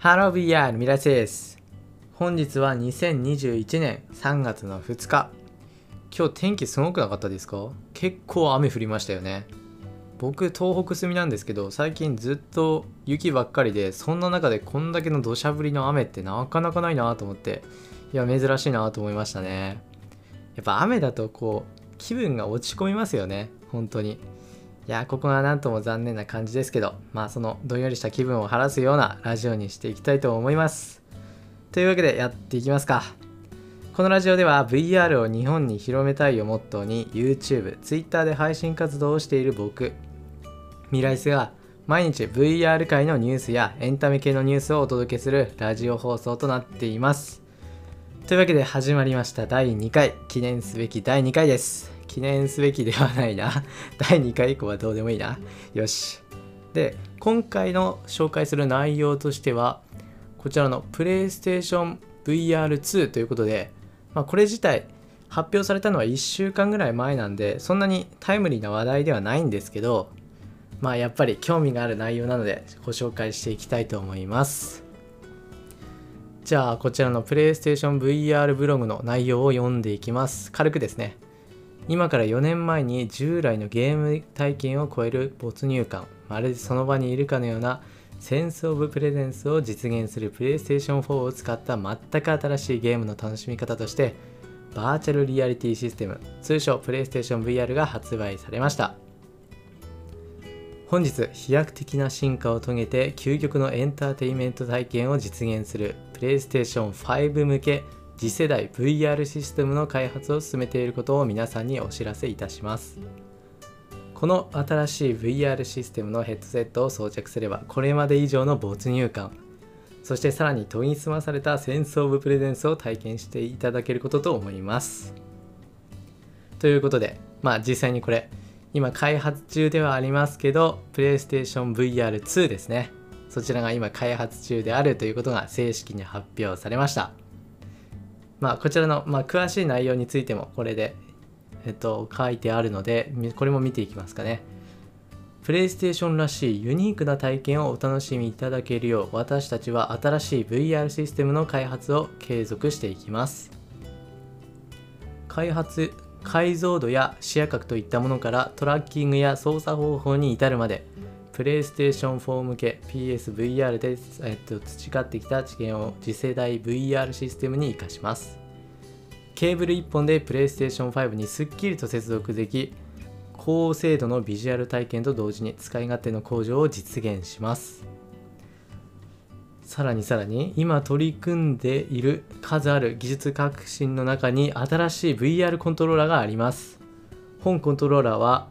Hello VR ミラセです。本日は2021年3月の2日。今日天気すごくなかったですか？結構雨降りましたよね。僕東北住みなんですけど最近ずっと雪ばっかりでそんな中でこんだけの土砂降りの雨ってなかなかないなと思って。いや珍しいなと思いましたね。やっぱ雨だとこう気分が落ち込みますよね。本当に。いやここが何とも残念な感じですけどまあそのどんよりした気分を晴らすようなラジオにしていきたいと思います。というわけでやっていきますか。このラジオでは VR を日本に広めたいをモットーに YouTube、Twitter で配信活動をしている僕ミライスが毎日 VR 界のニュースやエンタメ系のニュースをお届けするラジオ放送となっています。というわけで始まりました第2回記念すべき第2回です。記念すべきではないな。第2回以降はどうでもいいな。よし。で今回の紹介する内容としてはこちらの PlayStation VR2 ということで、まあ、これ自体発表されたのは1週間ぐらい前なんでそんなにタイムリーな話題ではないんですけどまあやっぱり興味がある内容なのでご紹介していきたいと思います。じゃあこちらの PlayStation VR ブログの内容を読んでいきます。軽くですね。今から4年前に従来のゲーム体験を超える没入感まるでその場にいるかのようなセンス・オブ・プレゼンスを実現する PlayStation 4を使った全く新しいゲームの楽しみ方としてバーチャルリアリティシステム通称 PlayStation VR が発売されました。本日飛躍的な進化を遂げて究極のエンターテインメント体験を実現する PlayStation 5向け次世代 VR システムの開発を進めていることを皆さんにお知らせいたします。この新しい VR システムのヘッドセットを装着すればこれまで以上の没入感そしてさらに研ぎ澄まされたセンスオブプレゼンスを体験していただけることと思います。ということでまあ実際にこれ今開発中ではありますけど PlayStation VR2 ですね。そちらが今開発中であるということが正式に発表されました。まあこちらの、まあ、詳しい内容についてもこれで、えっと、書いてあるのでこれも見ていきますかね。プレイステーションらしいユニークな体験をお楽しみいただけるよう私たちは新しい VR システムの開発を継続していきます。開発解像度や視野角といったものからトラッキングや操作方法に至るまでプレイステーション4向け PSVR で、えっと、培ってきた知見を次世代 VR システムに活かします。ケーブル1本でプレイステーション5にすっきりと接続でき高精度のビジュアル体験と同時に使い勝手の向上を実現します。さらにさらに今取り組んでいる数ある技術革新の中に新しい VR コントローラーがあります。本コントローラーは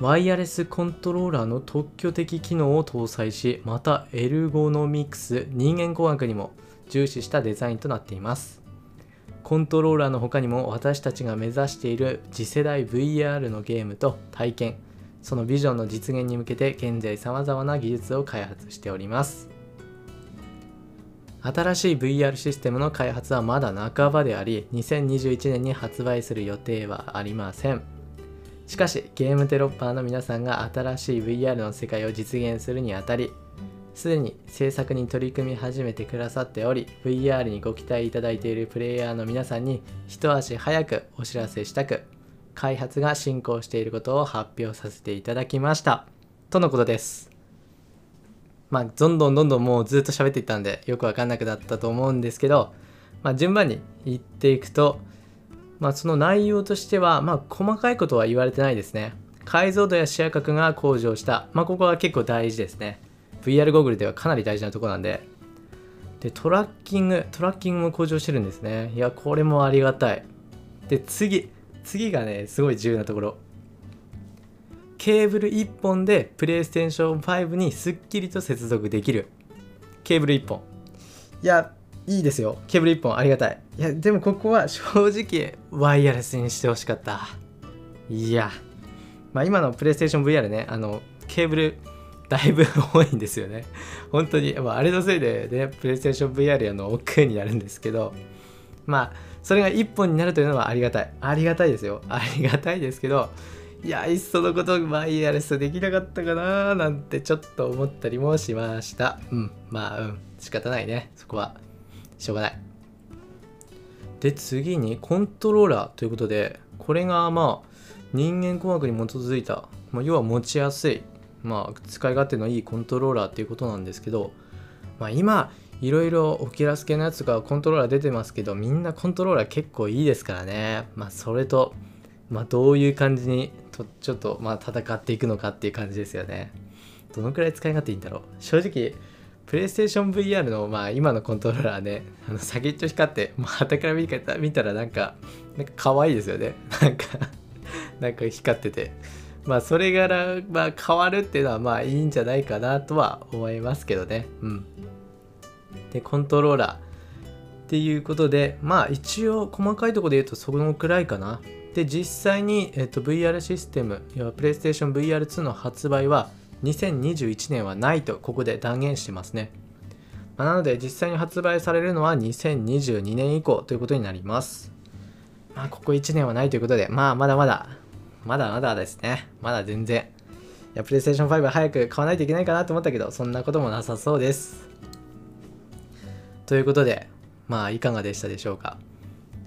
ワイヤレスコントローラーの特許的機能を搭載しまたエルゴノミクス人間工学にも重視したデザインとなっています。コントローラーの他にも私たちが目指している次世代 VR のゲームと体験そのビジョンの実現に向けて現在様々な技術を開発しております。新しい VR システムの開発はまだ半ばであり2021年に発売する予定はありません。しかしゲームデロッパーの皆さんが新しい VR の世界を実現するにあたりすでに制作に取り組み始めてくださっており VR にご期待いただいているプレイヤーの皆さんに一足早くお知らせしたく開発が進行していることを発表させていただきました。とのことです。まあ、どんどんどんどんもうずっと喋っていったんでよくわかんなくなったと思うんですけど、まあ、順番に言っていくと、まあ、その内容としては、まあ、細かいことは言われてないですね。解像度や視野角が向上した。まあ、ここは結構大事ですね。VR ゴーグルではかなり大事なとこなんで。で、トラッキング、トラッキングも向上してるんですね。いや、これもありがたい。で、次、次がね、すごい重要なところ。ケーブル1本でプレイステーション5にすっきりと接続できるケーブル1本いやいいですよケーブル1本ありがたいいやでもここは正直ワイヤレスにしてほしかった。いや。まあ今のプレイステーション VR ねあのケーブルだいぶ多いんですよね。本当に、まあ、あれのせいでねプレイステーション VR の億劫になるんですけど。まあそれが1本になるというのはありがたい。ありがたいですよ。ありがたいですけどいやいっそのことワイヤレスできなかったかなーなんてちょっと思ったりもしました。うん。まあうん。仕方ないね。そこは。しょうがない。で次にコントローラーということでこれがまあ人間工学に基づいた、まあ、要は持ちやすい、まあ、使い勝手のいいコントローラーっていうことなんですけど、まあ、今いろいろオキラス系のやつがコントローラー出てますけどみんなコントローラー結構いいですからね。まあそれと、まあ、どういう感じにとちょっとまあ戦っていくのかっていう感じですよね。どのくらい使い勝手いいんだろう。正直プレイステーション VR のまあ今のコントローラーねあの先っちょ光ってまあ旗から見た見たらなんかなんか可愛いですよね。なんか なんか光ってて。まあそれから、まあ、変わるっていうのはまあいいんじゃないかなとは思いますけどね。うん。でコントローラー。っていうことでまあ一応細かいところで言うとそのくらいかな。で実際に、えっと、VR システム要は PlayStation VR2 の発売は2021年はないとここで断言してますね、まあ、なので実際に発売されるのは2022年以降ということになります。まあここ1年はないということでまあまだまだまだまだですね。まだ全然。いや PlayStation 5早く買わないといけないかなと思ったけどそんなこともなさそうです。ということでまあいかがでしたでしょうか。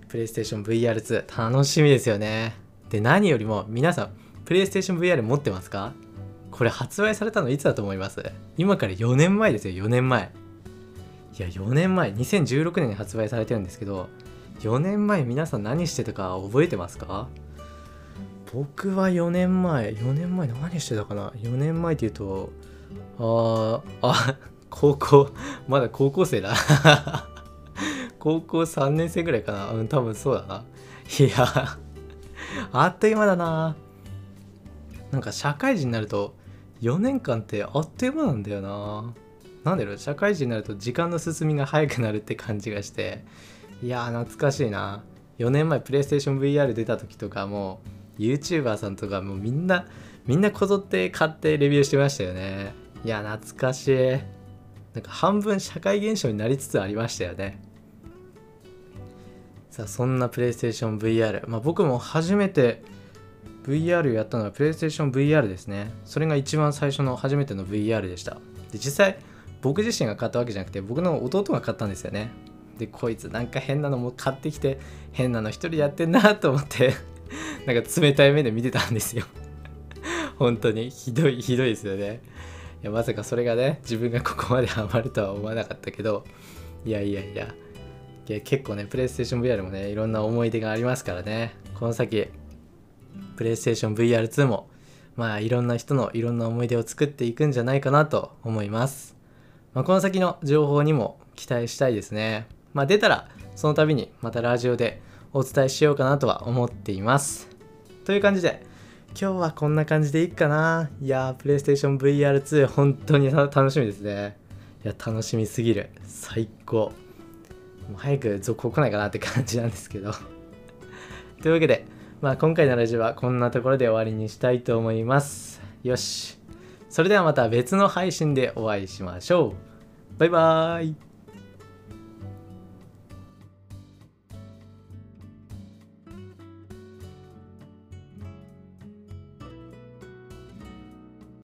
PlayStation VR2 楽しみですよね。で何よりも皆さん PlayStation VR 持ってますか？これ発売されたのいつだと思います？今から4年前ですよ4年前。いや4年前。2016年に発売されてるんですけど4年前皆さん何してたか覚えてますか？僕は4年前4年前何してたかな？4年前っていうとあーあ高校まだ高校生だ。高校3年生ぐらいかな。うん多分そうだな。いやあっという間だな。なんか社会人になると4年間ってあっという間なんだよな。なんだろう社会人になると時間の進みが早くなるって感じがして。いやー懐かしいな。4年前プレイステーション VR 出た時とかも YouTuber さんとかもみんなみんなこぞって買ってレビューしてましたよね。いや懐かしい。なんか半分社会現象になりつつありましたよね。さあそんなプレイステーション VR まあ僕も初めて VR やったのは PlayStation VR ですね。それが一番最初の初めての VR でした。で、実際、僕自身が買ったわけじゃなくて、僕の弟が買ったんですよね。で、こいつなんか変なのも買ってきて、変なの一人やってんなと思って なんか冷たい目で見てたんですよ 本当に、ひどい、ひどいですよね。いや、まさかそれがね、自分がここまでハマるとは思わなかったけど、いやいやいや、いや結構ね、PlayStation VR もね、いろんな思い出がありますからね、この先、プレイステーション VR2 もまあいろんな人のいろんな思い出を作っていくんじゃないかなと思います、まあ、この先の情報にも期待したいですね。まあ出たらその度にまたラジオでお伝えしようかなとは思っています。という感じで今日はこんな感じでいいかな。いやープレイステーション VR2 本当に楽しみですね。いや楽しみすぎる。最高。もう早く続行来ないかなって感じなんですけど。というわけでまあ今回のラジオはこんなところで終わりにしたいと思います。よし。それではまた別の配信でお会いしましょう。バイバーイ。